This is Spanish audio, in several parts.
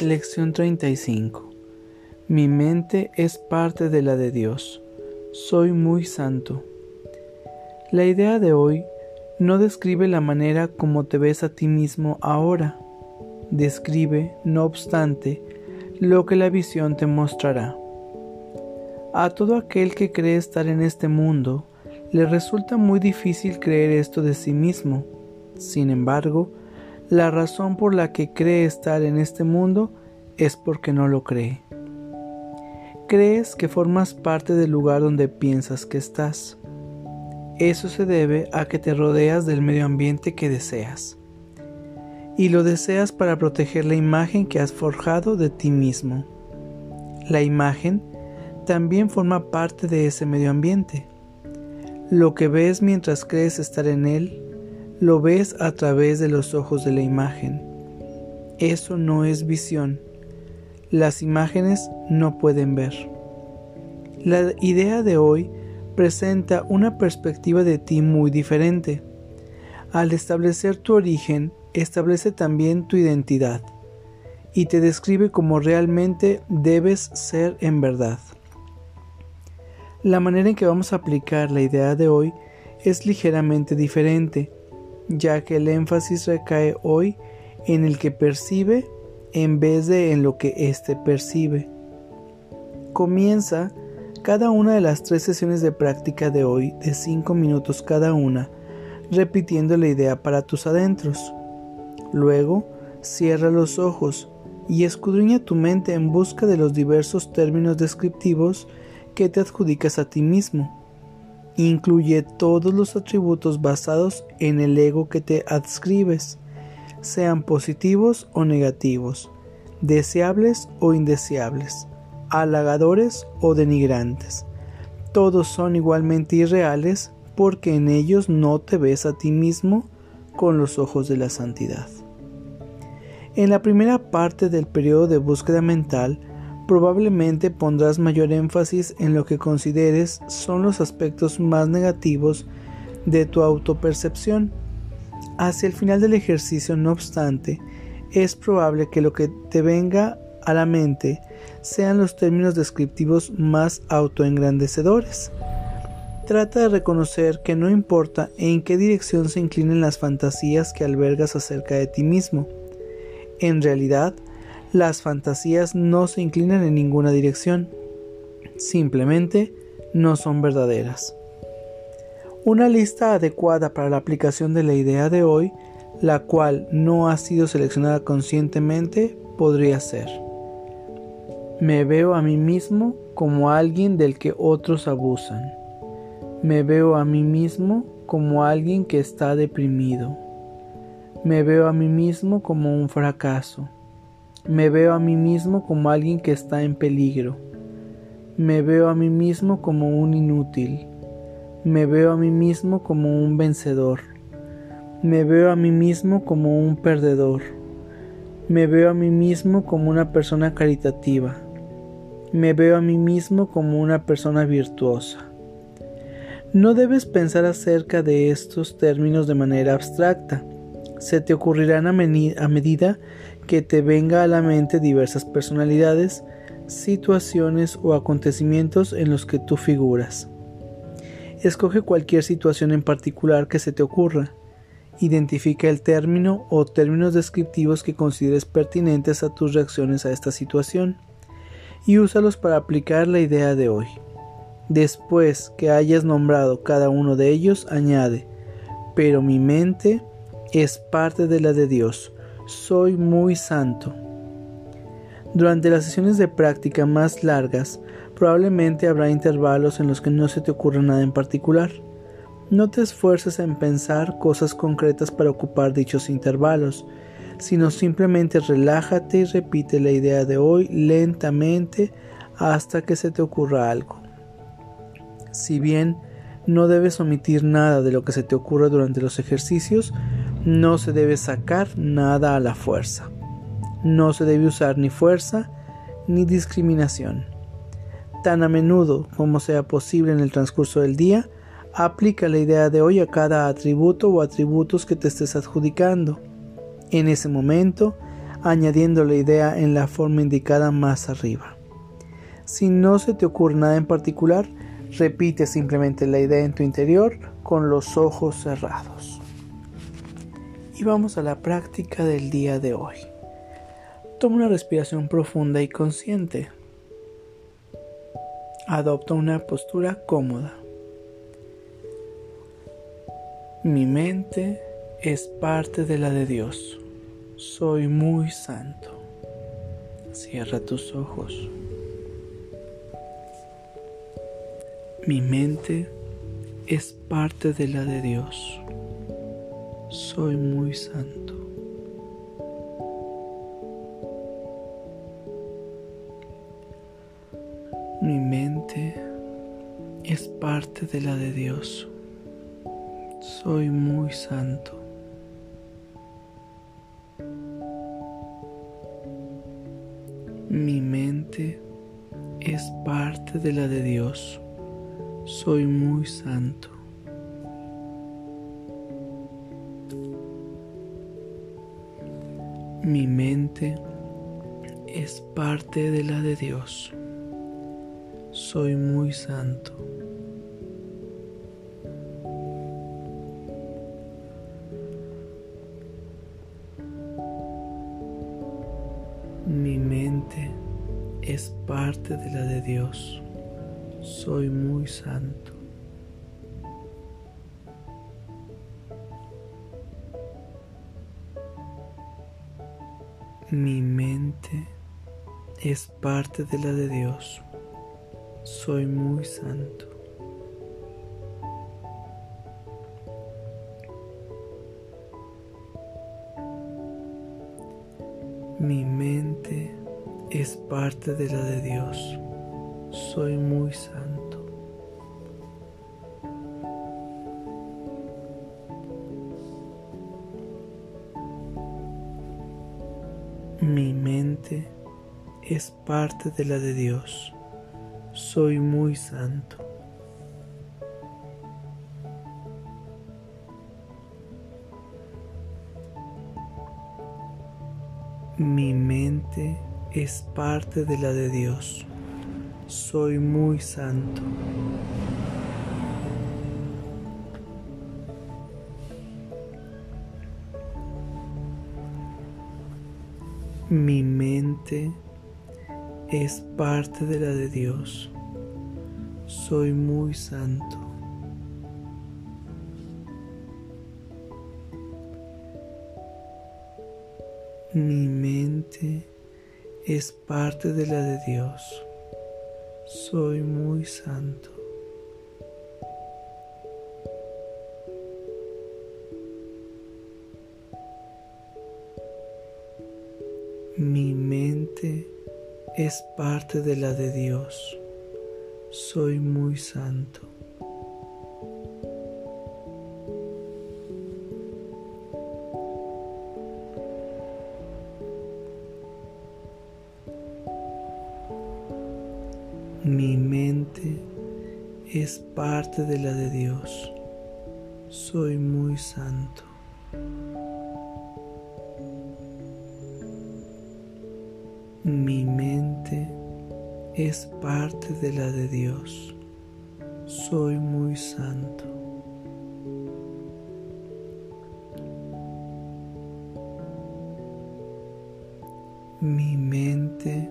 Lección 35 Mi mente es parte de la de Dios. Soy muy santo. La idea de hoy no describe la manera como te ves a ti mismo ahora. Describe, no obstante, lo que la visión te mostrará. A todo aquel que cree estar en este mundo, le resulta muy difícil creer esto de sí mismo. Sin embargo, la razón por la que cree estar en este mundo es porque no lo cree. Crees que formas parte del lugar donde piensas que estás. Eso se debe a que te rodeas del medio ambiente que deseas. Y lo deseas para proteger la imagen que has forjado de ti mismo. La imagen también forma parte de ese medio ambiente. Lo que ves mientras crees estar en él lo ves a través de los ojos de la imagen. Eso no es visión. Las imágenes no pueden ver. La idea de hoy presenta una perspectiva de ti muy diferente. Al establecer tu origen, establece también tu identidad y te describe como realmente debes ser en verdad. La manera en que vamos a aplicar la idea de hoy es ligeramente diferente ya que el énfasis recae hoy en el que percibe en vez de en lo que éste percibe. Comienza cada una de las tres sesiones de práctica de hoy de cinco minutos cada una, repitiendo la idea para tus adentros. Luego, cierra los ojos y escudriña tu mente en busca de los diversos términos descriptivos que te adjudicas a ti mismo incluye todos los atributos basados en el ego que te adscribes, sean positivos o negativos, deseables o indeseables, halagadores o denigrantes. Todos son igualmente irreales porque en ellos no te ves a ti mismo con los ojos de la santidad. En la primera parte del periodo de búsqueda mental, probablemente pondrás mayor énfasis en lo que consideres son los aspectos más negativos de tu autopercepción. Hacia el final del ejercicio, no obstante, es probable que lo que te venga a la mente sean los términos descriptivos más autoengrandecedores. Trata de reconocer que no importa en qué dirección se inclinen las fantasías que albergas acerca de ti mismo. En realidad, las fantasías no se inclinan en ninguna dirección, simplemente no son verdaderas. Una lista adecuada para la aplicación de la idea de hoy, la cual no ha sido seleccionada conscientemente, podría ser. Me veo a mí mismo como alguien del que otros abusan. Me veo a mí mismo como alguien que está deprimido. Me veo a mí mismo como un fracaso. Me veo a mí mismo como alguien que está en peligro. Me veo a mí mismo como un inútil. Me veo a mí mismo como un vencedor. Me veo a mí mismo como un perdedor. Me veo a mí mismo como una persona caritativa. Me veo a mí mismo como una persona virtuosa. No debes pensar acerca de estos términos de manera abstracta. Se te ocurrirán a, medida que te venga a la mente diversas personalidades, situaciones o acontecimientos en los que tú figuras. Escoge cualquier situación en particular que se te ocurra. Identifica el término o términos descriptivos que consideres pertinentes a tus reacciones a esta situación y úsalos para aplicar la idea de hoy. Después que hayas nombrado cada uno de ellos, añade, pero mi mente es parte de la de Dios soy muy santo. Durante las sesiones de práctica más largas, probablemente habrá intervalos en los que no se te ocurra nada en particular. No te esfuerces en pensar cosas concretas para ocupar dichos intervalos, sino simplemente relájate y repite la idea de hoy lentamente hasta que se te ocurra algo. Si bien no debes omitir nada de lo que se te ocurra durante los ejercicios, no se debe sacar nada a la fuerza. No se debe usar ni fuerza ni discriminación. Tan a menudo como sea posible en el transcurso del día, aplica la idea de hoy a cada atributo o atributos que te estés adjudicando. En ese momento, añadiendo la idea en la forma indicada más arriba. Si no se te ocurre nada en particular, repite simplemente la idea en tu interior con los ojos cerrados. Y vamos a la práctica del día de hoy. Toma una respiración profunda y consciente. Adopta una postura cómoda. Mi mente es parte de la de Dios. Soy muy santo. Cierra tus ojos. Mi mente es parte de la de Dios. Soy muy santo. Mi mente es parte de la de Dios. Soy muy santo. Mi mente es parte de la de Dios. Soy muy santo. Mi mente es parte de la de Dios. Soy muy santo. Mi mente es parte de la de Dios. Soy muy santo. Mi mente es parte de la de Dios. Soy muy santo. Mi mente es parte de la de Dios. Soy muy santo. Mi mente es parte de la de Dios. Soy muy santo. Mi mente es parte de la de Dios. Soy muy santo. Mi mente es parte de la de Dios. Soy muy santo. Mi mente es parte de la de Dios. Soy muy santo. Mi mente es parte de la de Dios. Soy muy santo. Mi mente es parte de la de Dios. Soy muy santo. Mi mente es parte de la de Dios. Soy muy santo. Mi mente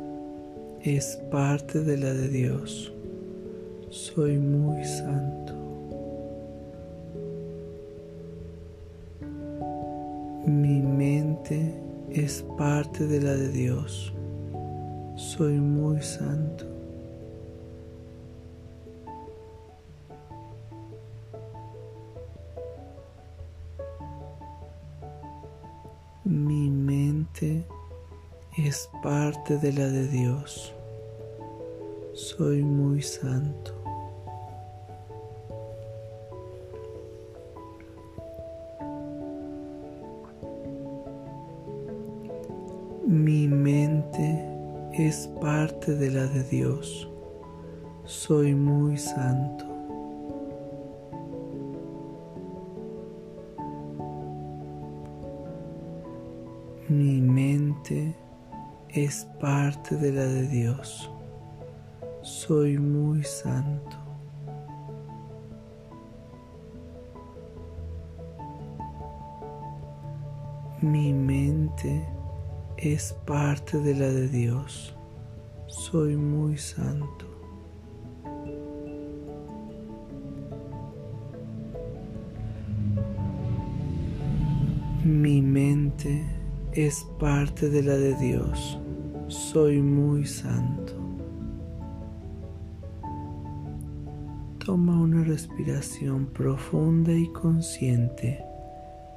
es parte de la de Dios. Soy muy santo. Mi mente es parte de la de Dios. Soy muy santo. Mi mente es parte de la de Dios. Soy muy santo. Es parte de la de Dios. Soy muy santo. Mi mente es parte de la de Dios. Soy muy santo. Mi mente es parte de la de Dios. Soy muy santo. Mi mente es parte de la de Dios. Soy muy santo. Toma una respiración profunda y consciente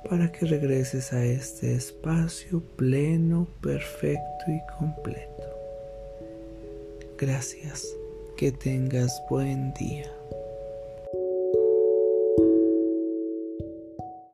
para que regreses a este espacio pleno, perfecto y completo. Gracias. Que tengas buen día.